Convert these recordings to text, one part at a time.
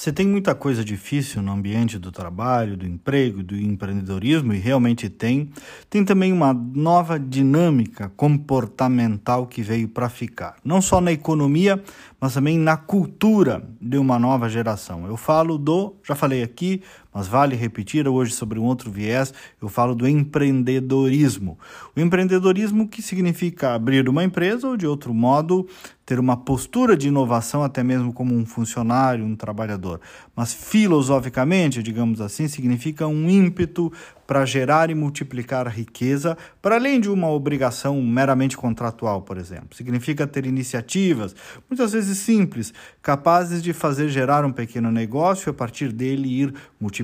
Você tem muita coisa difícil no ambiente do trabalho, do emprego, do empreendedorismo, e realmente tem. Tem também uma nova dinâmica comportamental que veio para ficar. Não só na economia, mas também na cultura de uma nova geração. Eu falo do, já falei aqui, mas vale repetir hoje sobre um outro viés, eu falo do empreendedorismo. O empreendedorismo que significa abrir uma empresa ou, de outro modo, ter uma postura de inovação, até mesmo como um funcionário, um trabalhador. Mas filosoficamente, digamos assim, significa um ímpeto para gerar e multiplicar riqueza, para além de uma obrigação meramente contratual, por exemplo. Significa ter iniciativas, muitas vezes simples, capazes de fazer gerar um pequeno negócio e a partir dele ir multiplicando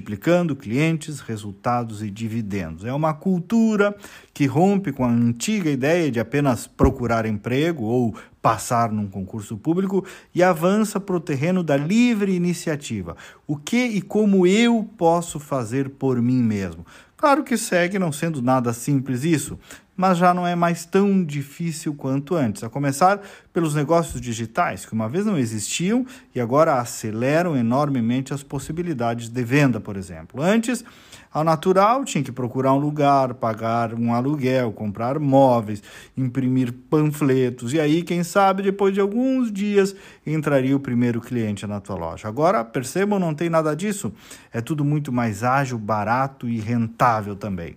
clientes, resultados e dividendos. É uma cultura que rompe com a antiga ideia de apenas procurar emprego ou passar num concurso público e avança para o terreno da livre iniciativa. O que e como eu posso fazer por mim mesmo? Claro que segue não sendo nada simples isso, mas já não é mais tão difícil quanto antes, a começar pelos negócios digitais, que uma vez não existiam e agora aceleram enormemente as possibilidades de venda, por exemplo. Antes, ao natural, tinha que procurar um lugar, pagar um aluguel, comprar móveis, imprimir panfletos, e aí, quem sabe, depois de alguns dias, entraria o primeiro cliente na tua loja. Agora, percebam, não tem nada disso. É tudo muito mais ágil, barato e rentável também.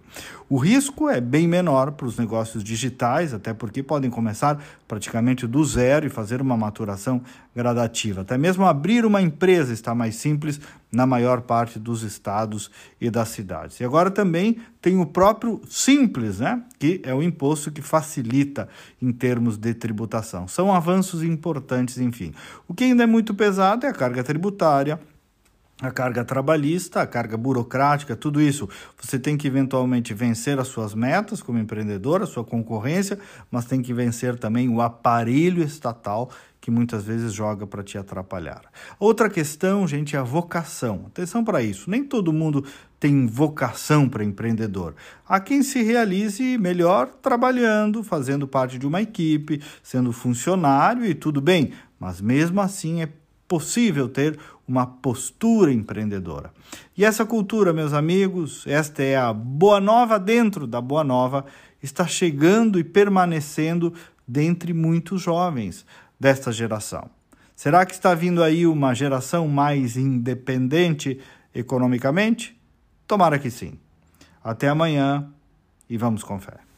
O risco é bem menor para os negócios digitais, até porque podem começar praticamente do zero e fazer uma maturação gradativa. Até mesmo abrir uma empresa está mais simples na maior parte dos estados e das cidades. E agora também tem o próprio simples, né? que é o imposto que facilita em termos de tributação. São avanços importantes, enfim. O que ainda é muito pesado é a carga tributária a carga trabalhista, a carga burocrática, tudo isso. Você tem que eventualmente vencer as suas metas como empreendedor, a sua concorrência, mas tem que vencer também o aparelho estatal que muitas vezes joga para te atrapalhar. Outra questão, gente, é a vocação. Atenção para isso. Nem todo mundo tem vocação para empreendedor. Há quem se realize melhor trabalhando, fazendo parte de uma equipe, sendo funcionário e tudo bem, mas mesmo assim é possível ter uma postura empreendedora. E essa cultura, meus amigos, esta é a boa nova dentro da boa nova, está chegando e permanecendo dentre muitos jovens desta geração. Será que está vindo aí uma geração mais independente economicamente? Tomara que sim. Até amanhã e vamos com fé.